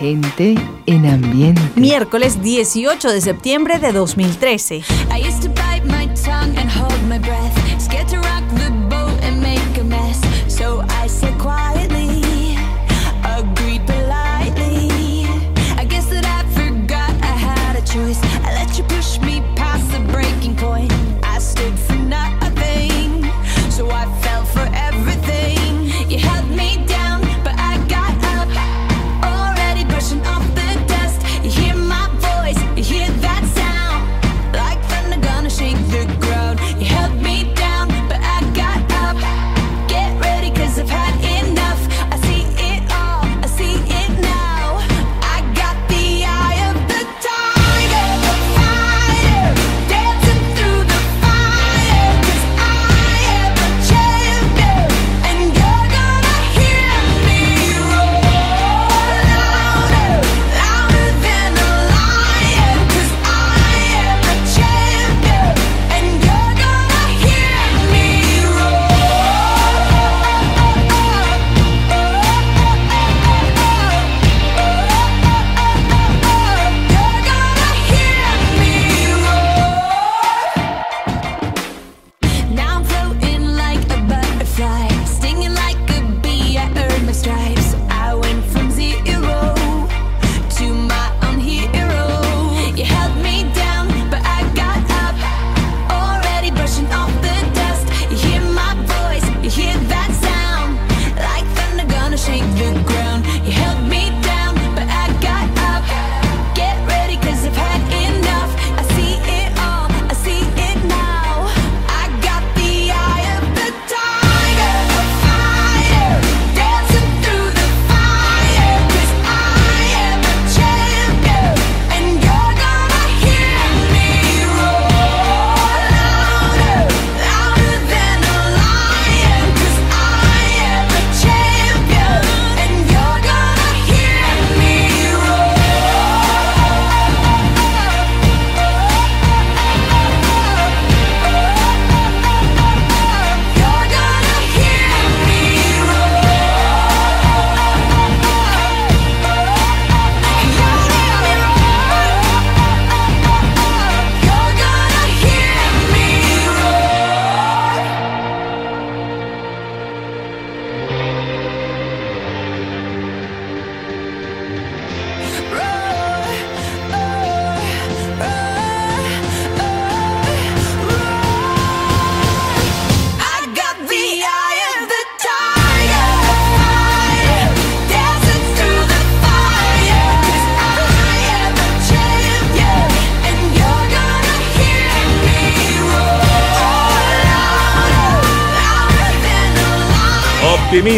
gente en ambiente. Miércoles 18 de septiembre de 2013.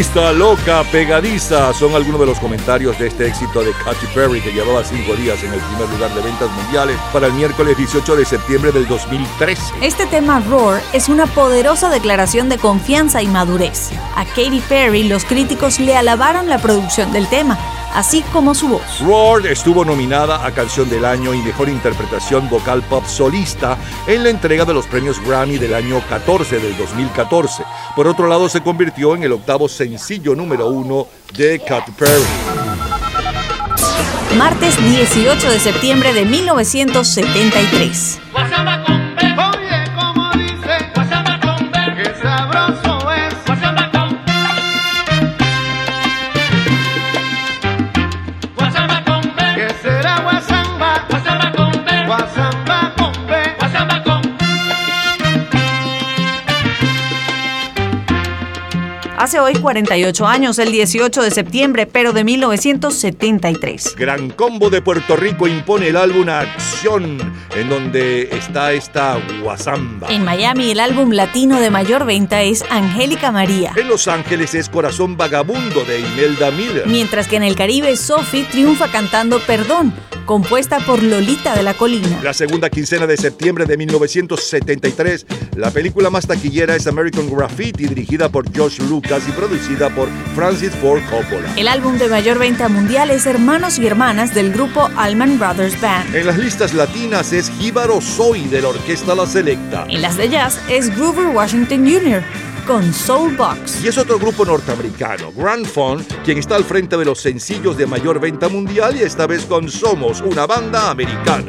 Optimista, loca, pegadiza son algunos de los comentarios de este éxito de Katy Perry que llevaba cinco días en el primer lugar de ventas mundiales para el miércoles 18 de septiembre del 2013. Este tema Roar es una poderosa declaración de confianza y madurez. A Katy Perry los críticos le alabaron la producción del tema así como su voz. Roar estuvo nominada a Canción del Año y Mejor Interpretación Vocal Pop Solista en la entrega de los premios Grammy del año 14 del 2014. Por otro lado, se convirtió en el octavo sencillo número uno de Katy Perry. Martes 18 de septiembre de 1973. Hace hoy 48 años, el 18 de septiembre, pero de 1973. Gran Combo de Puerto Rico impone el álbum Acción, en donde está esta guasamba. En Miami, el álbum latino de mayor venta es Angélica María. En Los Ángeles es Corazón Vagabundo de Imelda Miller. Mientras que en el Caribe, Sophie triunfa cantando Perdón, compuesta por Lolita de la Colina. La segunda quincena de septiembre de 1973, la película más taquillera es American Graffiti, dirigida por Josh Lucas y producida por Francis Ford Coppola. El álbum de mayor venta mundial es Hermanos y Hermanas del grupo Allman Brothers Band. En las listas latinas es Jíbaro Soy de la Orquesta La Selecta. En las de jazz es Groover Washington Jr con Soulbox. Y es otro grupo norteamericano, Grand Fun, quien está al frente de los sencillos de mayor venta mundial y esta vez con Somos, una banda americana.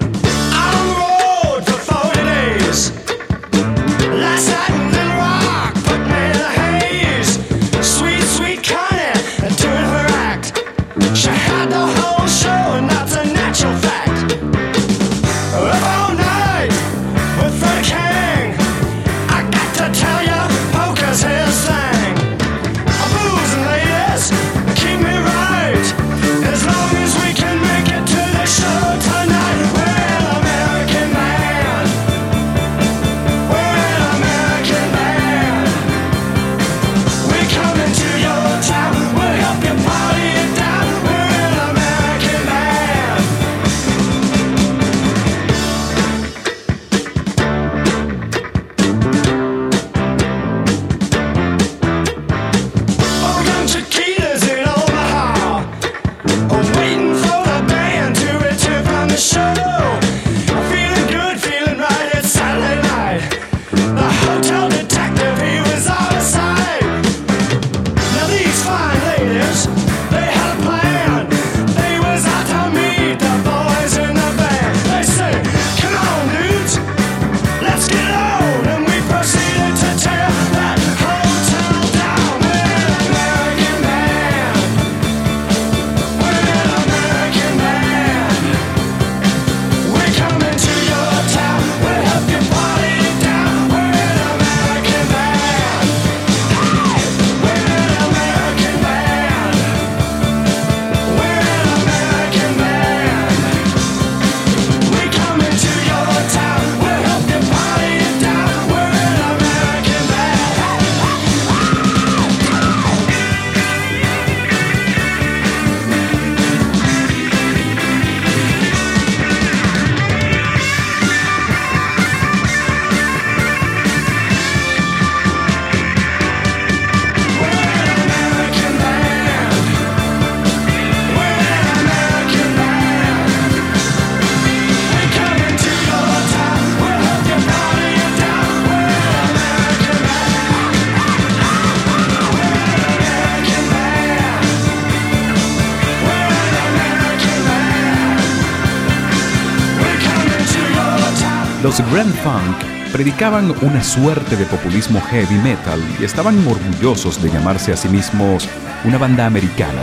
Los Grand Funk predicaban una suerte de populismo heavy metal y estaban orgullosos de llamarse a sí mismos una banda americana.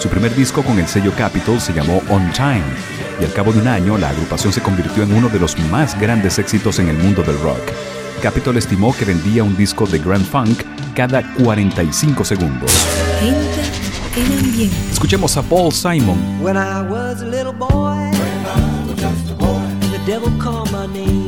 Su primer disco con el sello Capitol se llamó On Time y al cabo de un año la agrupación se convirtió en uno de los más grandes éxitos en el mundo del rock. Capitol estimó que vendía un disco de Grand Funk cada 45 segundos. Escuchemos a Paul Simon. When I was a little boy, the devil called my name.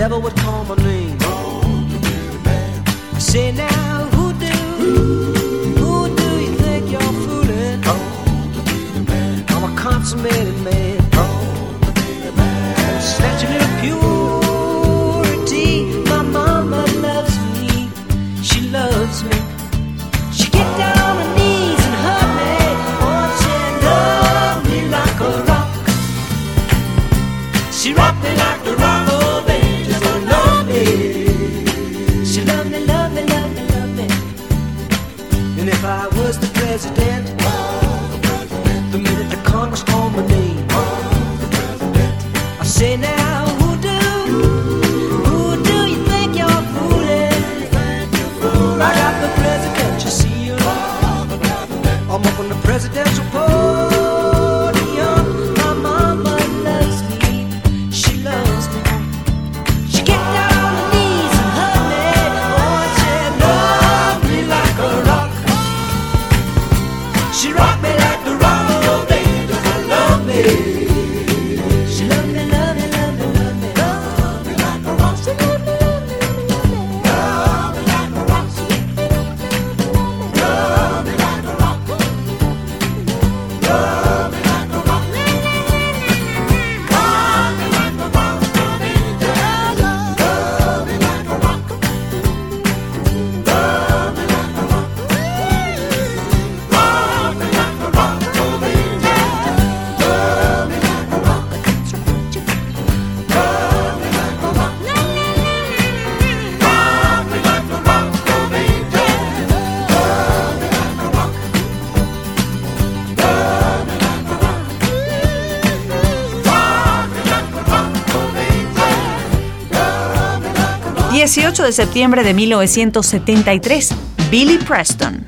devil would call my name. Say now. 18 de septiembre de 1973, Billy Preston.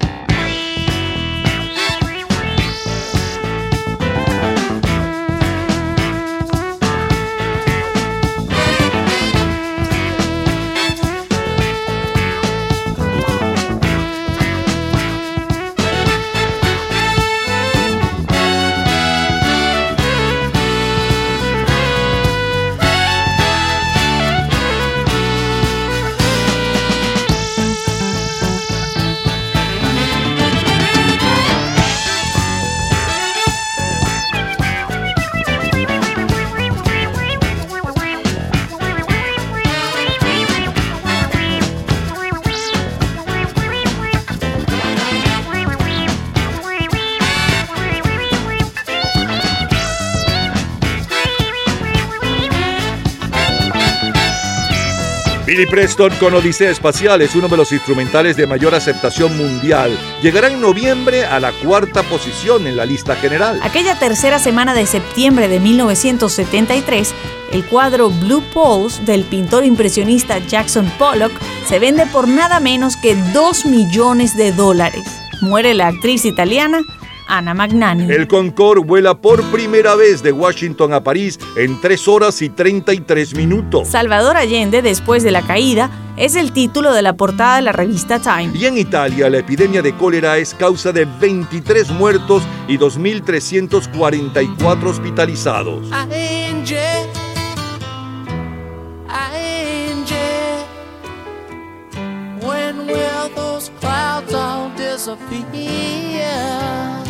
Billy Preston con Odisea Espacial es uno de los instrumentales de mayor aceptación mundial. Llegará en noviembre a la cuarta posición en la lista general. Aquella tercera semana de septiembre de 1973, el cuadro Blue Poles del pintor impresionista Jackson Pollock se vende por nada menos que 2 millones de dólares. Muere la actriz italiana Ana Magnani. El Concorde vuela por primera vez de Washington a París en 3 horas y 33 minutos. Salvador Allende, después de la caída, es el título de la portada de la revista Time. Y en Italia, la epidemia de cólera es causa de 23 muertos y 2.344 hospitalizados. When will those clouds all disappear?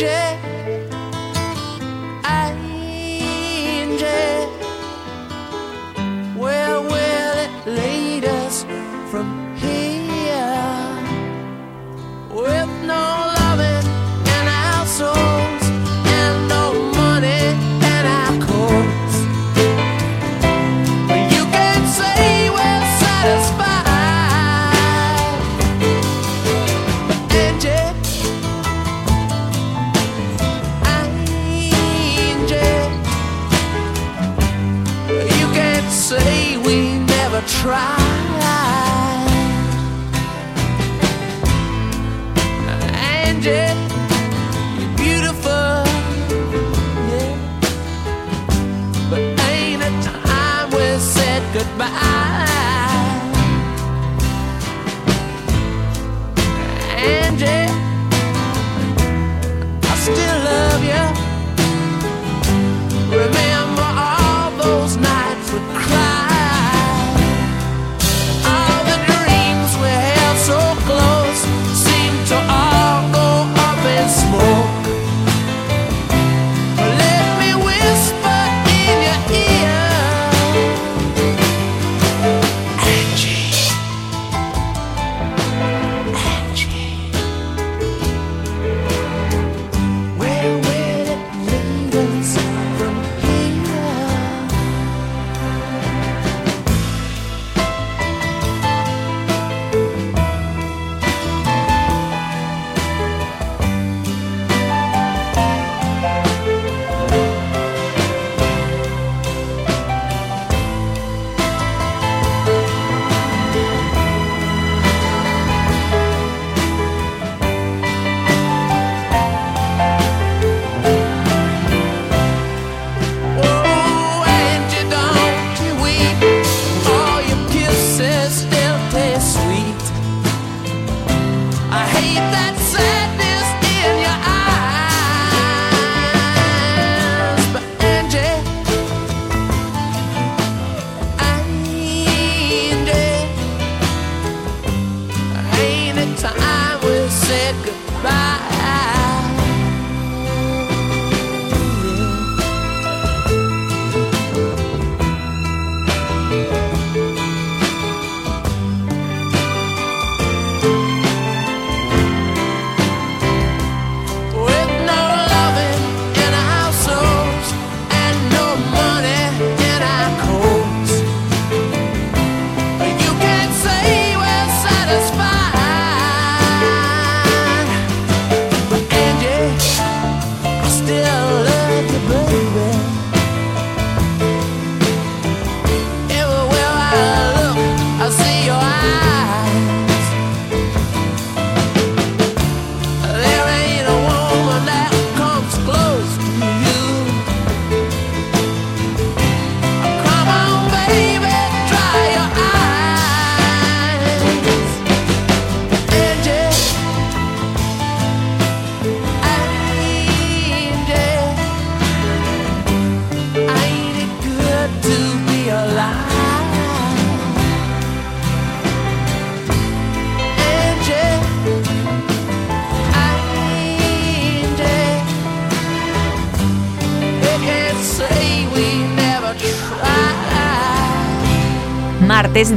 Angie,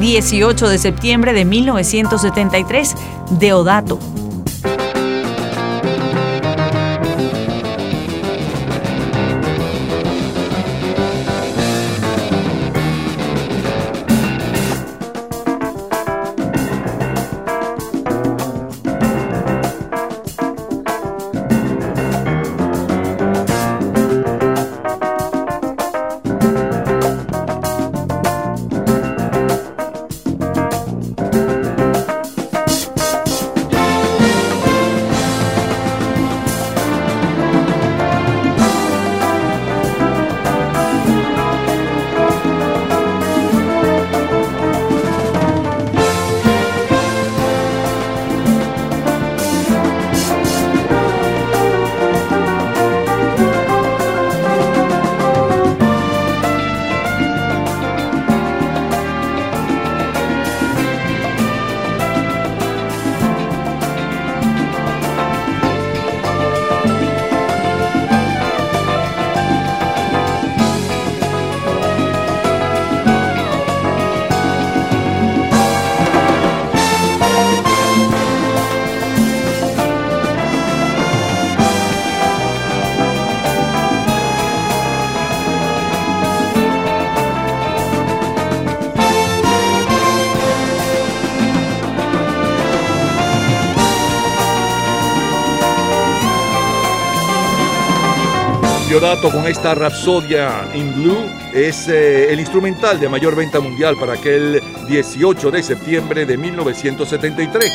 18 de septiembre de 1973, Deodato. Dato con esta Rapsodia in Blue es eh, el instrumental de mayor venta mundial para aquel 18 de septiembre de 1973.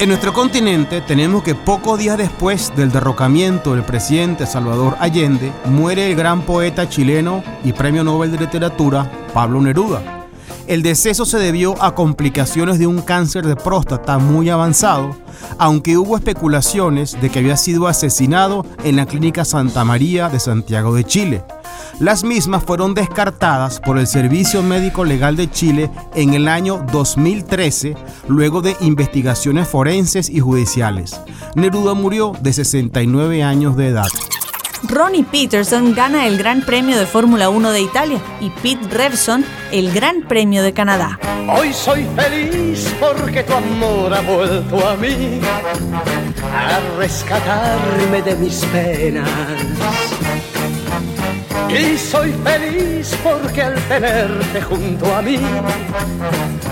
En nuestro continente tenemos que pocos días después del derrocamiento del presidente Salvador Allende, muere el gran poeta chileno y premio Nobel de Literatura Pablo Neruda. El deceso se debió a complicaciones de un cáncer de próstata muy avanzado, aunque hubo especulaciones de que había sido asesinado en la Clínica Santa María de Santiago de Chile. Las mismas fueron descartadas por el Servicio Médico Legal de Chile en el año 2013, luego de investigaciones forenses y judiciales. Neruda murió de 69 años de edad. Ronnie Peterson gana el Gran Premio de Fórmula 1 de Italia y Pete Revson el Gran Premio de Canadá. Hoy soy feliz porque tu amor ha vuelto a mí a rescatarme de mis penas. Y soy feliz porque al tenerte junto a mí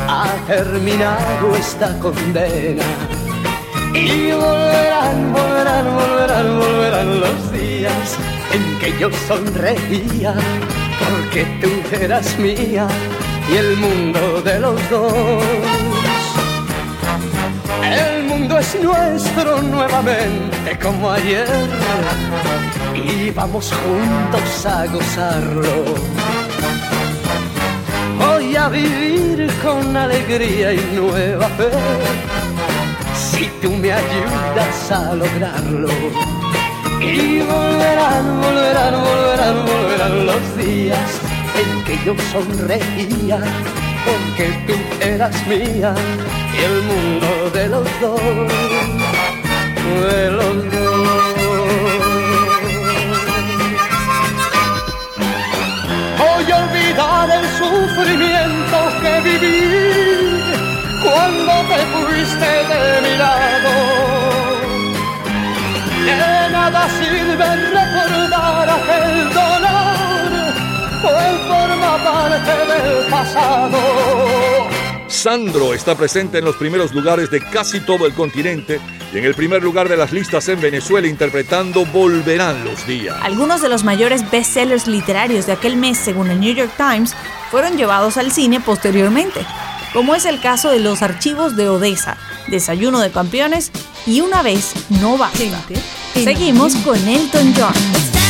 ha terminado esta condena. Y volverán, volverán, volverán, volverán los días en que yo sonreía porque tú eras mía y el mundo de los dos. El mundo es nuestro nuevamente como ayer y vamos juntos a gozarlo. Voy a vivir con alegría y nueva fe si tú ayudas a lograrlo. Y volverán, volverán, volverán, volverán los días en que yo sonreía, porque tú eras mía y el mundo de los dos, de los dos. Voy a olvidar el sufrimiento que viví cuando te fuiste de mi lado. De nada sirve recordar aquel dolor, pues forma parte del pasado. Sandro está presente en los primeros lugares de casi todo el continente y en el primer lugar de las listas en Venezuela interpretando Volverán los días. Algunos de los mayores bestsellers literarios de aquel mes, según el New York Times, fueron llevados al cine posteriormente como es el caso de los archivos de Odessa, Desayuno de Campeones y Una vez no basta. Seguimos con Elton John.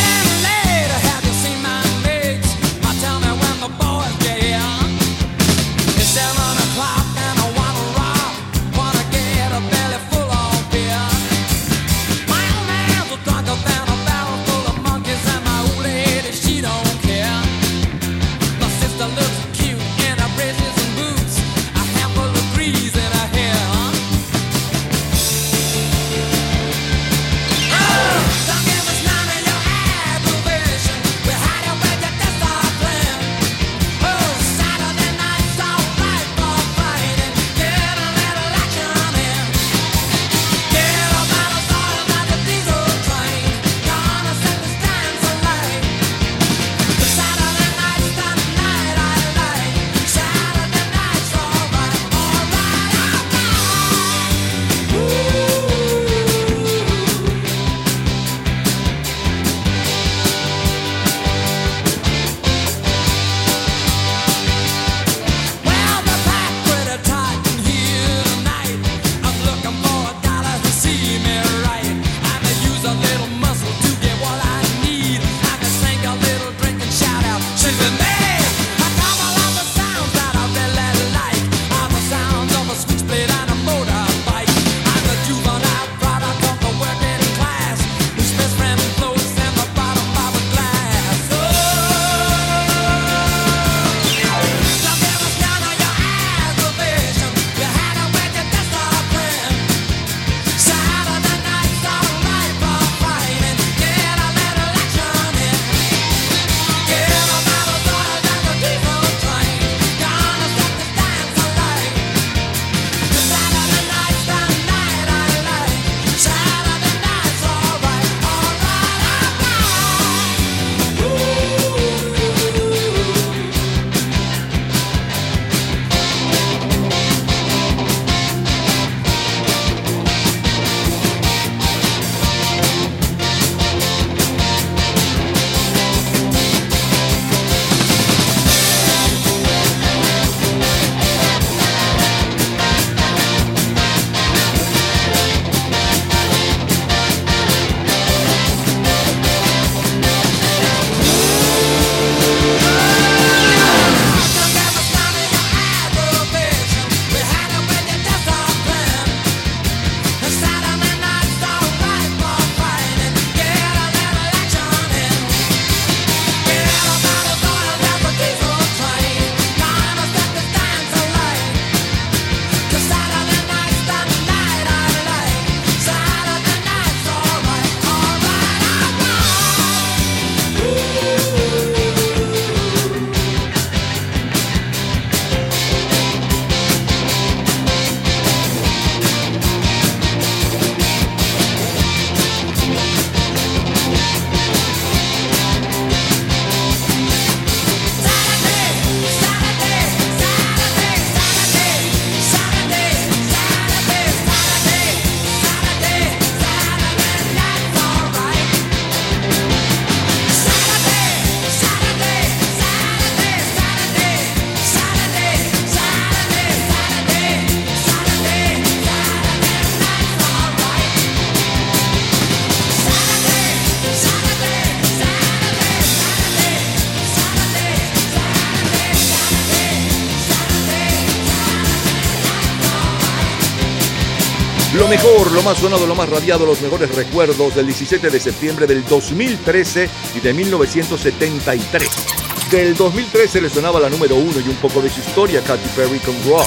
Lo más sonado, lo más radiado, los mejores recuerdos del 17 de septiembre del 2013 y de 1973. Del 2013 le sonaba la número uno y un poco de su historia, Katy Perry con Raw.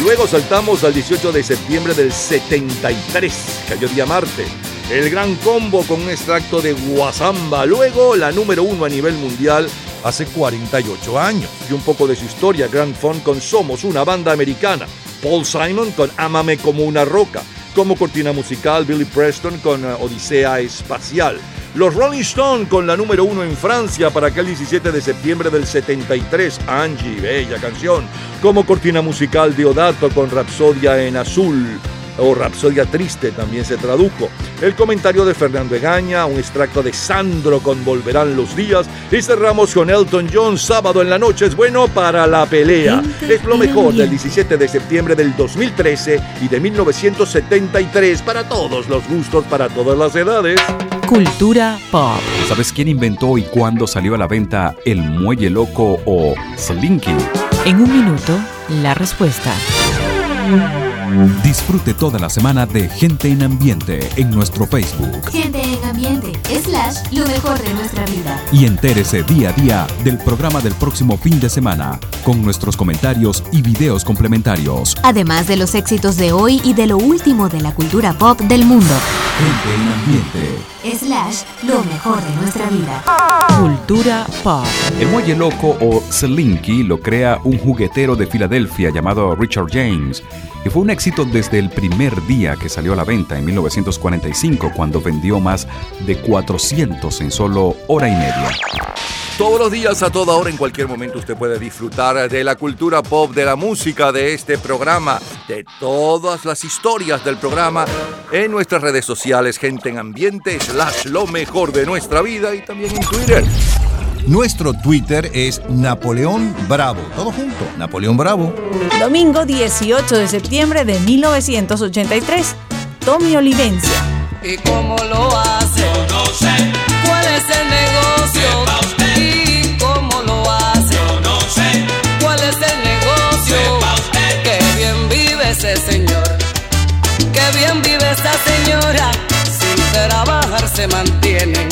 Luego saltamos al 18 de septiembre del 73, cayó día Marte. El gran combo con un extracto de Guasamba. Luego la número uno a nivel mundial hace 48 años. Y un poco de su historia, Grand Fun con Somos, una banda americana. Paul Simon con Ámame como una roca. Como cortina musical, Billy Preston con uh, Odisea Espacial. Los Rolling Stones con la número uno en Francia para aquel 17 de septiembre del 73, Angie, bella canción. Como cortina musical, Diodato con Rapsodia en Azul o Rapsodia Triste también se tradujo. El comentario de Fernando Egaña, un extracto de Sandro con Volverán los días y cerramos con Elton John, sábado en la noche es bueno para la pelea. Es lo mejor del 17 de septiembre del 2013 y de 1973 para todos los gustos, para todas las edades. Cultura pop. ¿Sabes quién inventó y cuándo salió a la venta el muelle loco o Slinky? En un minuto, la respuesta. Disfrute toda la semana de Gente en Ambiente en nuestro Facebook Gente en ambiente, slash, lo mejor de nuestra vida. y entérese día a día del programa del próximo fin de semana con nuestros comentarios y videos complementarios. Además de los éxitos de hoy y de lo último de la cultura pop del mundo. Gente en Ambiente. Slash, lo mejor de nuestra vida. Cultura pop. El muelle loco o Slinky lo crea un juguetero de Filadelfia llamado Richard James y fue un éxito desde el primer día que salió a la venta en 1945 cuando vendió más de 400 en solo hora y media. Todos los días, a toda hora, en cualquier momento, usted puede disfrutar de la cultura pop, de la música, de este programa, de todas las historias del programa en nuestras redes sociales, gente en ambiente, slash lo mejor de nuestra vida y también en Twitter. Nuestro Twitter es Napoleón Bravo. Todo junto, Napoleón Bravo. Domingo 18 de septiembre de 1983. Tommy Olivencia. ¿Y cómo lo hace? no sé, ¿Cuál es el negocio? Sepa usted. ¿Y cómo lo hace? no sé, ¿Cuál es el negocio? Sepa usted. Qué bien vive ese señor. Qué bien vive esa señora. Sin trabajar se mantienen.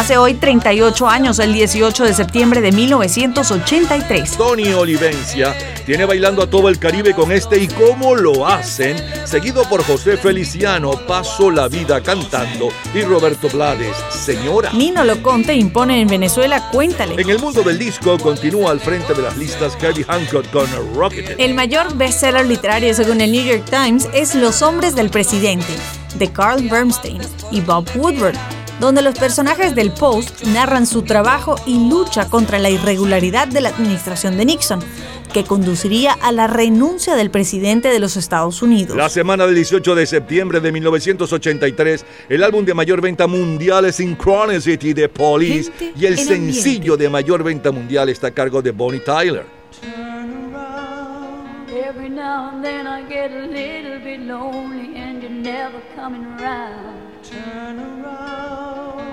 Hace hoy 38 años, el 18 de septiembre de 1983. Tony Olivencia tiene bailando a todo el Caribe con este y cómo lo hacen, seguido por José Feliciano, Paso la vida cantando y Roberto Blades, Señora. Nino Loconte impone en Venezuela Cuéntale. En el mundo del disco continúa al frente de las listas Herbie Hancock con Rocket. El mayor bestseller literario según el New York Times es Los hombres del presidente, de Carl Bernstein y Bob Woodward, donde los personajes del Post narran su trabajo y lucha contra la irregularidad de la administración de Nixon, que conduciría a la renuncia del presidente de los Estados Unidos. La semana del 18 de septiembre de 1983, el álbum de mayor venta mundial es Synchronicity de Police Gente y el en sencillo de mayor venta mundial está a cargo de Bonnie Tyler. Every now and then I get a little bit lonely and you're never coming around. Turn around.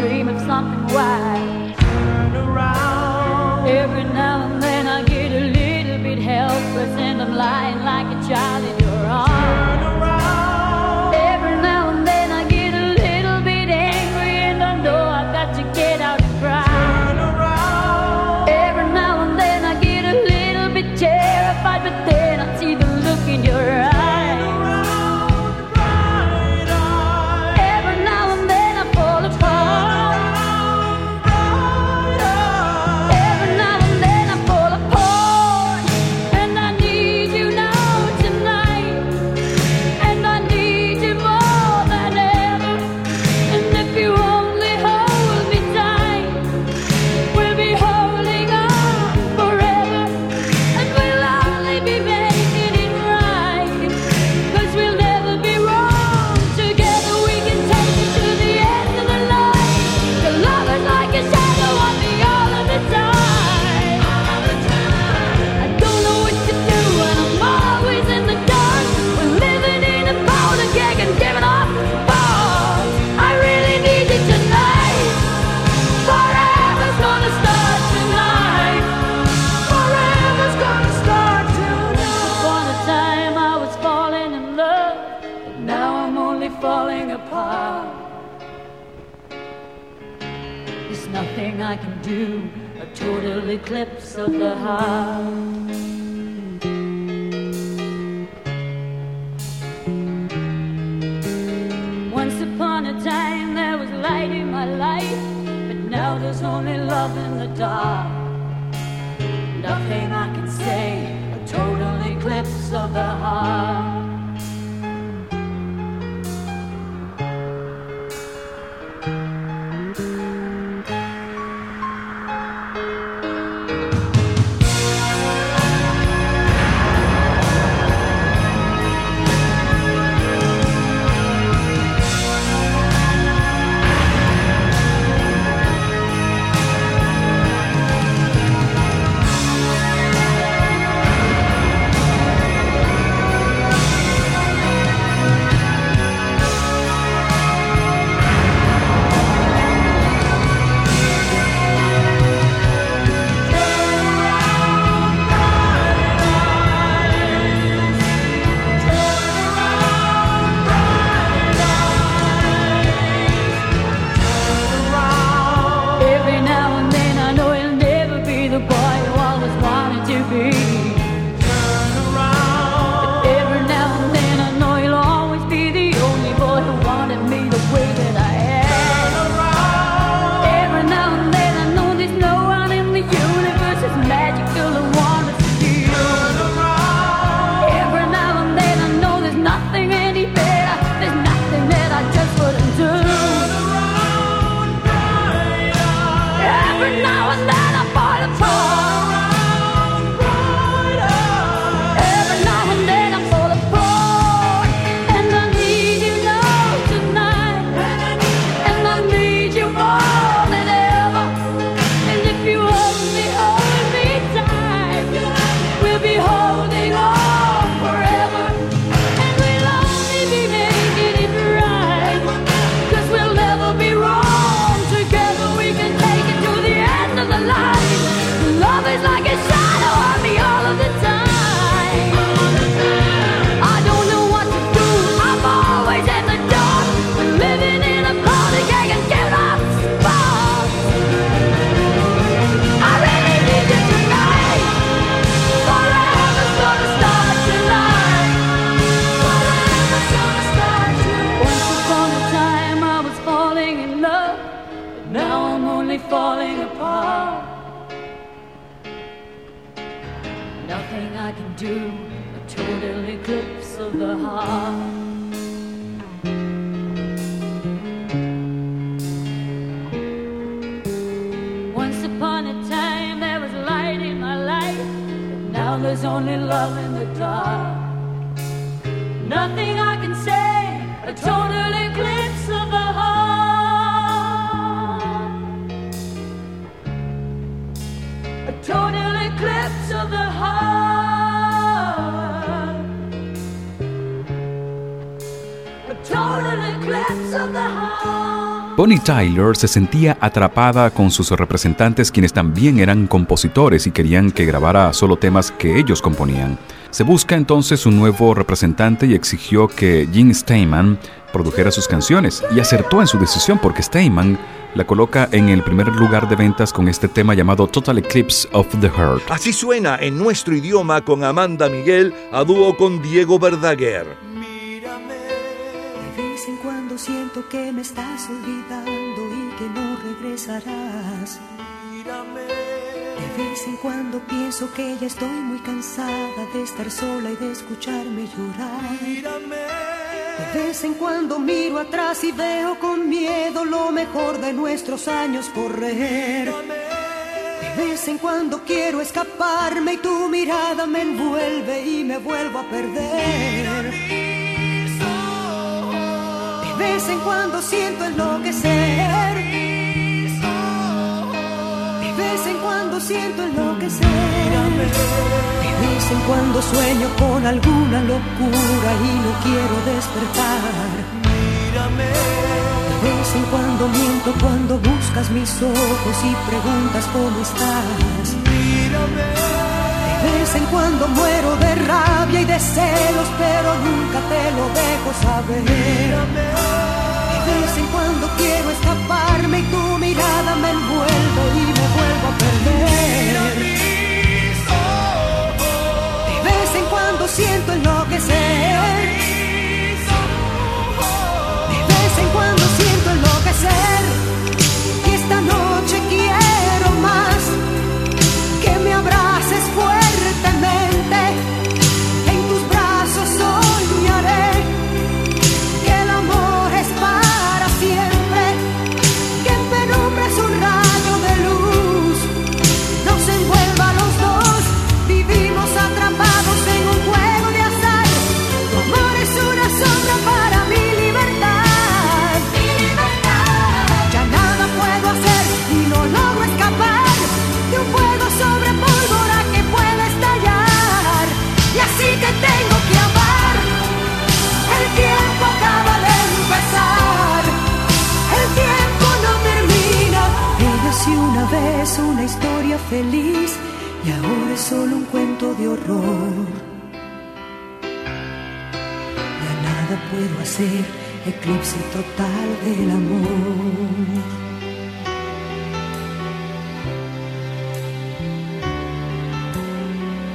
Dream of something wild. Turn around. Every now and then I get a little bit helpless and I'm lying like a child falling apart. Nothing I can do, a total eclipse of the heart. Once upon a time there was light in my life, but now there's only love in the dark. Nothing I can say, a total Bonnie Tyler se sentía atrapada con sus representantes quienes también eran compositores y querían que grabara solo temas que ellos componían. Se busca entonces un nuevo representante y exigió que Gene Steinman produjera sus canciones y acertó en su decisión porque Steinman la coloca en el primer lugar de ventas con este tema llamado Total Eclipse of the Heart. Así suena en nuestro idioma con Amanda Miguel a dúo con Diego Verdaguer. De vez en cuando siento que me estás olvidando y que no regresarás. De vez en cuando pienso que ya estoy muy cansada de estar sola y de escucharme llorar. De vez en cuando miro atrás y veo con miedo lo mejor de nuestros años correr. De vez en cuando quiero escaparme y tu mirada me envuelve y me vuelvo a perder. De vez en cuando siento enloquecer. Cuando siento enloquecer. De vez en cuando sueño con alguna locura y no quiero despertar. De vez en cuando miento cuando buscas mis ojos y preguntas cómo estás. De vez en cuando muero de rabia y de celos, pero nunca te lo dejo saber. De de vez en cuando quiero escaparme y tu mirada me envuelve y me vuelvo a perder. De vez en cuando siento enloquecer. solo un cuento de horror. Ya nada puedo hacer, eclipse total del amor.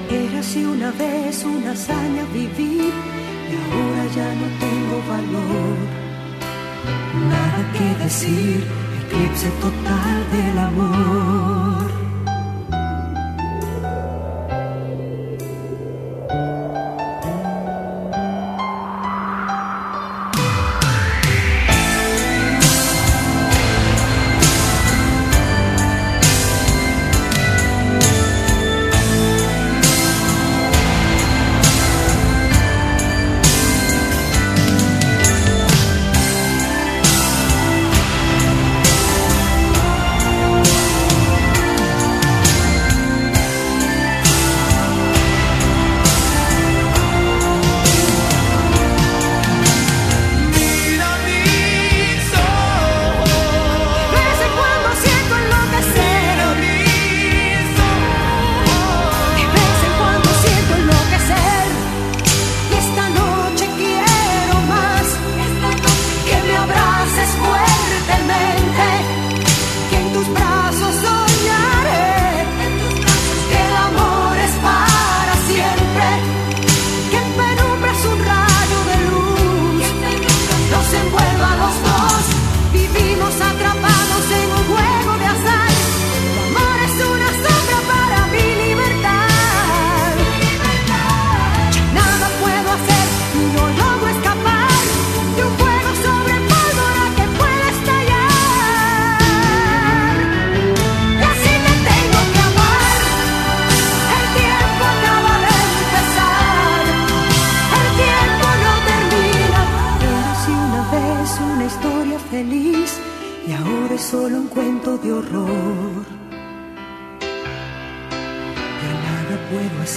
Era si una vez una hazaña vivir y ahora ya no tengo valor. Nada que decir, eclipse total del amor.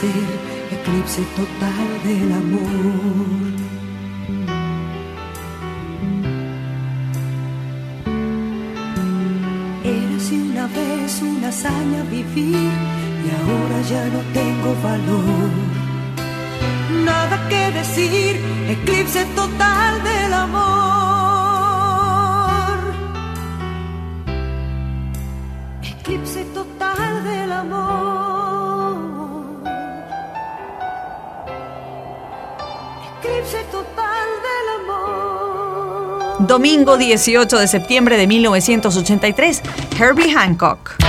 eclipse total del amor. Érase una vez una hazaña vivir y ahora ya no tengo valor. Nada que decir, eclipse total del amor. Domingo 18 de septiembre de 1983, Herbie Hancock.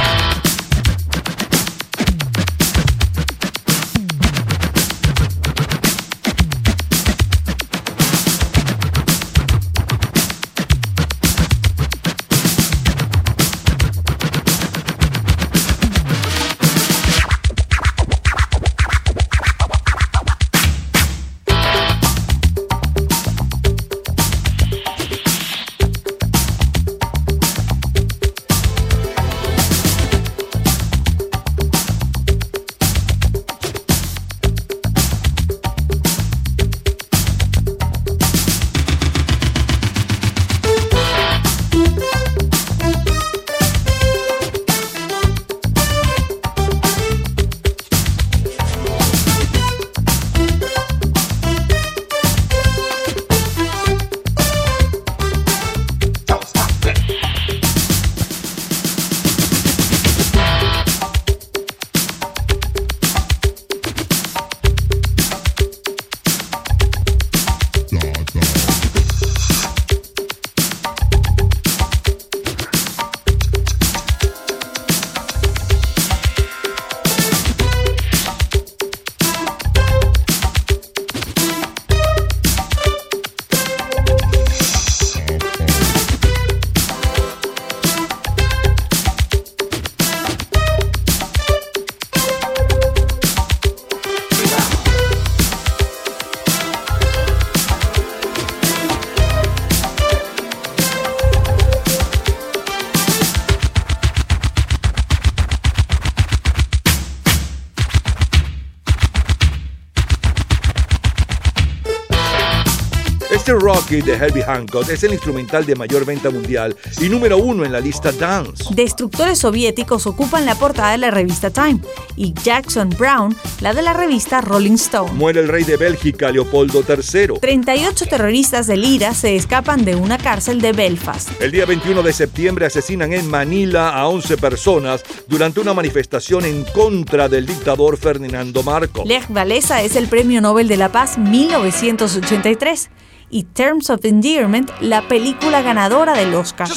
Rocky de Herbie Hancock es el instrumental de mayor venta mundial y número uno en la lista Dance. Destructores soviéticos ocupan la portada de la revista Time y Jackson Brown la de la revista Rolling Stone. Muere el rey de Bélgica, Leopoldo III. 38 terroristas del IRA se escapan de una cárcel de Belfast. El día 21 de septiembre asesinan en Manila a 11 personas durante una manifestación en contra del dictador Ferdinando Marcos. Lech Walesa es el Premio Nobel de la Paz 1983 y Terms of Endearment la película ganadora del Oscar.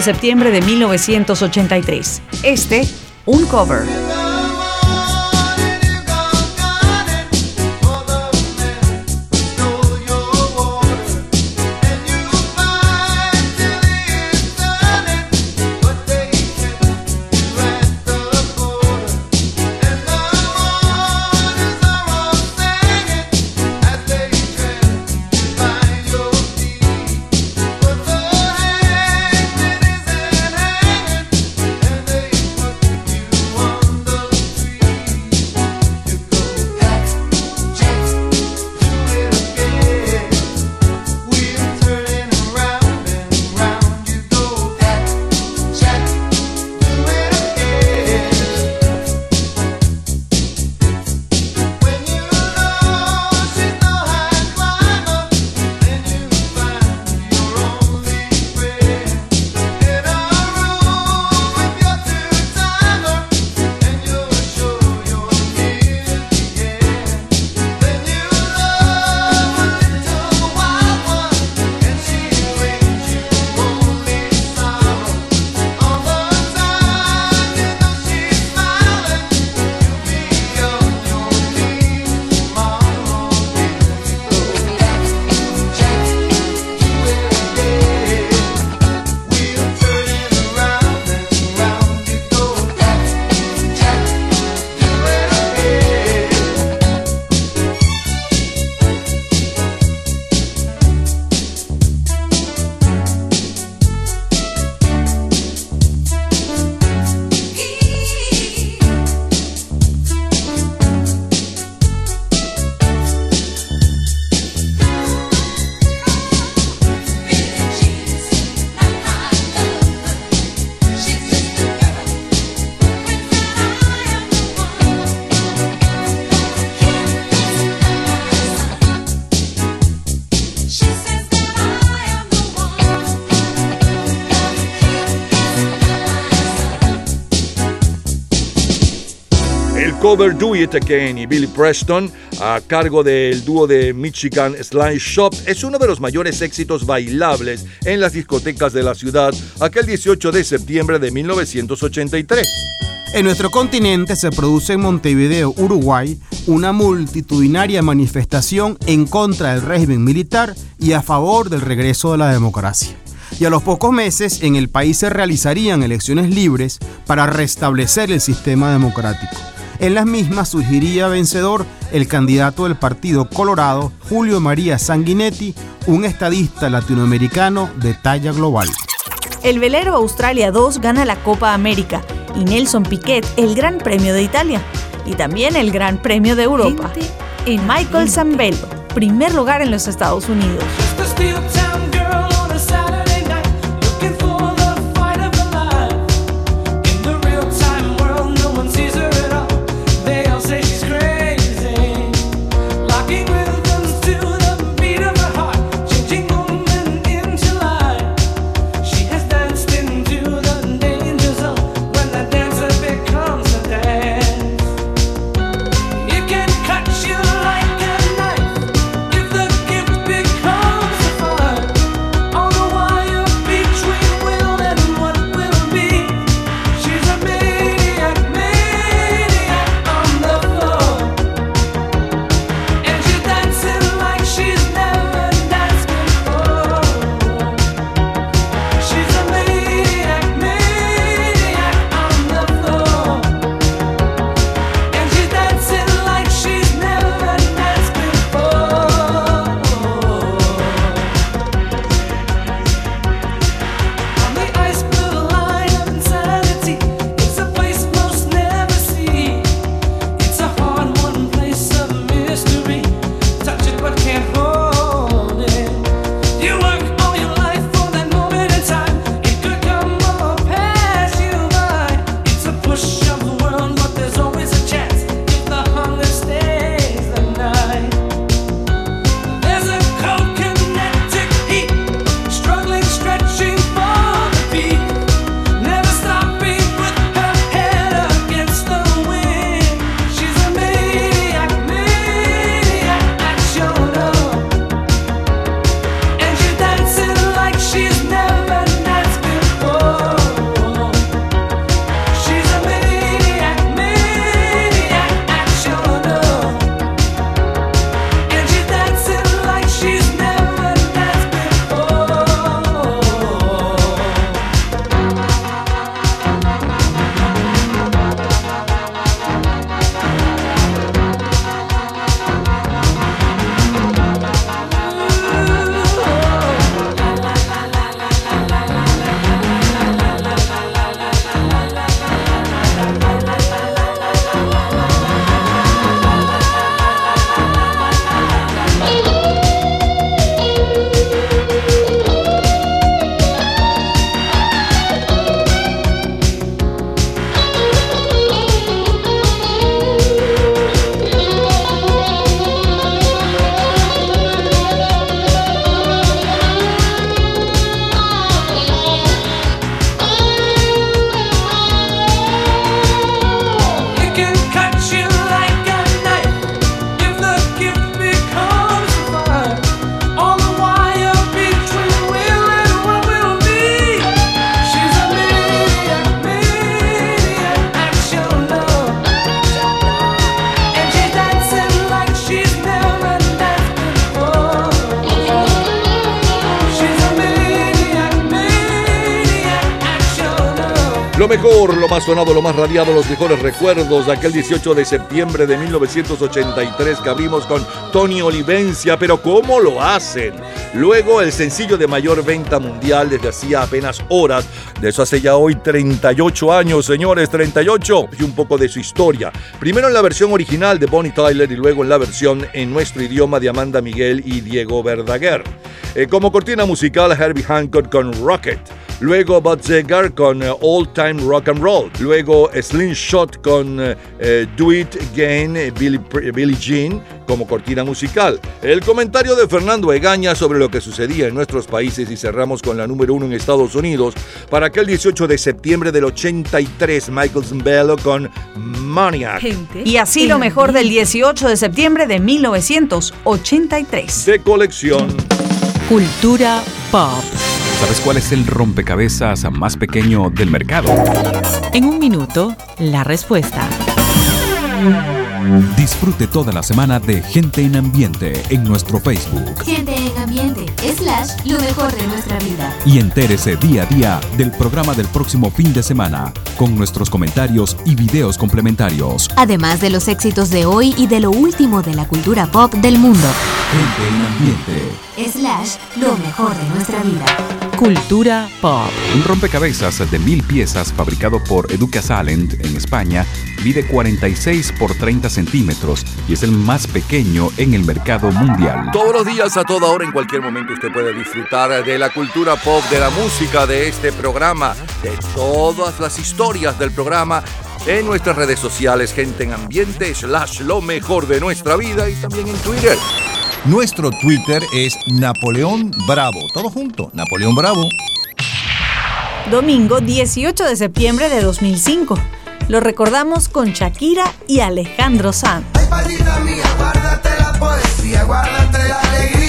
De septiembre de 1983. Este, un cover. Cover Do It Again y Billy Preston, a cargo del dúo de Michigan Slime Shop, es uno de los mayores éxitos bailables en las discotecas de la ciudad aquel 18 de septiembre de 1983. En nuestro continente se produce en Montevideo, Uruguay, una multitudinaria manifestación en contra del régimen militar y a favor del regreso de la democracia. Y a los pocos meses en el país se realizarían elecciones libres para restablecer el sistema democrático. En las mismas surgiría vencedor el candidato del Partido Colorado, Julio María Sanguinetti, un estadista latinoamericano de talla global. El velero Australia 2 gana la Copa América y Nelson Piquet el Gran Premio de Italia y también el Gran Premio de Europa. En Michael Zambello, primer lugar en los Estados Unidos. Mejor, lo más sonado, lo más radiado, los mejores recuerdos de aquel 18 de septiembre de 1983 que abrimos con Tony Olivencia, pero ¿cómo lo hacen? Luego el sencillo de mayor venta mundial desde hacía apenas horas, de eso hace ya hoy 38 años, señores, 38, y un poco de su historia. Primero en la versión original de Bonnie Tyler y luego en la versión en nuestro idioma de Amanda Miguel y Diego Verdaguer. Eh, como cortina musical, Herbie Hancock con Rocket. Luego Bud Zegar con eh, All Time Rock and Roll. Luego Slingshot con eh, eh, Do It Again, eh, Billie, Jean como cortina musical. El comentario de Fernando Egaña sobre lo que sucedía en nuestros países y cerramos con la número uno en Estados Unidos para aquel 18 de septiembre del 83, Michael Zambello con Maniac. Y así lo mejor del 18 de septiembre de 1983. De colección. Cultura pop. ¿Sabes cuál es el rompecabezas más pequeño del mercado? En un minuto, la respuesta. Disfrute toda la semana de Gente en Ambiente en nuestro Facebook Gente en ambiente, slash, lo mejor de nuestra vida. y entérese día a día del programa del próximo fin de semana con nuestros comentarios y videos complementarios. Además de los éxitos de hoy y de lo último de la cultura pop del mundo. Gente en Ambiente. Slash, lo mejor de nuestra vida. Cultura pop. Un rompecabezas de mil piezas fabricado por Educa Salent en España mide 46 por 30 centímetros y es el más pequeño en el mercado mundial. Todos los días, a toda hora, en cualquier momento, usted puede disfrutar de la cultura pop, de la música, de este programa, de todas las historias del programa en nuestras redes sociales, gente en ambiente, slash lo mejor de nuestra vida y también en Twitter. Nuestro Twitter es Napoleón Bravo. Todo junto, Napoleón Bravo. Domingo 18 de septiembre de 2005. Lo recordamos con Shakira y Alejandro Sanz. Palita mía, guárdate la poesía, guárdate la alegría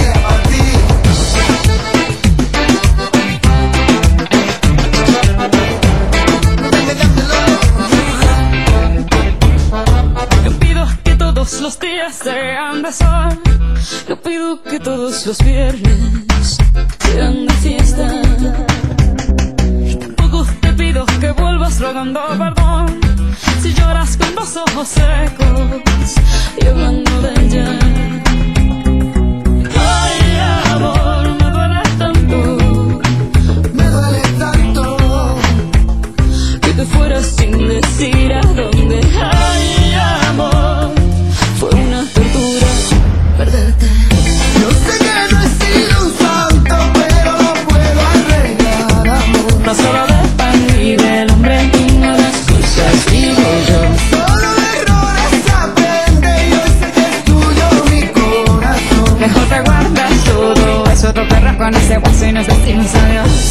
todos los días sean de sol. Yo pido que todos los viernes sean de fiesta. Tampoco te pido que vuelvas rogando perdón. Si lloras con los ojos secos y hablando de ella. Ay, amor, me duele tanto. Me duele tanto. que te fueras sin decir a ese guaso y nos decimos adiós.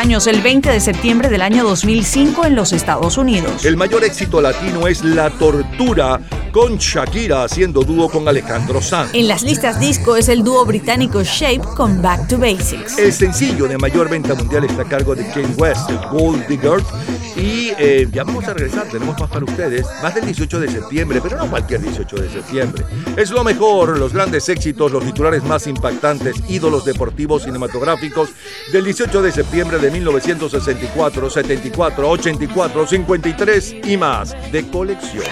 Años, el 20 de septiembre del año 2005 en los Estados Unidos. El mayor éxito latino es La Tortura con Shakira haciendo dúo con Alejandro Sanz. En las listas disco es el dúo británico Shape con Back to Basics. El sencillo de mayor venta mundial está a cargo de Kane West, Gold Digger. Eh, ya vamos a regresar, tenemos más para ustedes, más del 18 de septiembre, pero no cualquier 18 de septiembre. Es lo mejor, los grandes éxitos, los titulares más impactantes, ídolos deportivos cinematográficos del 18 de septiembre de 1964, 74, 84, 53 y más de colección.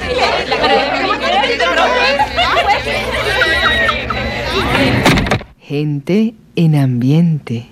Gente en ambiente.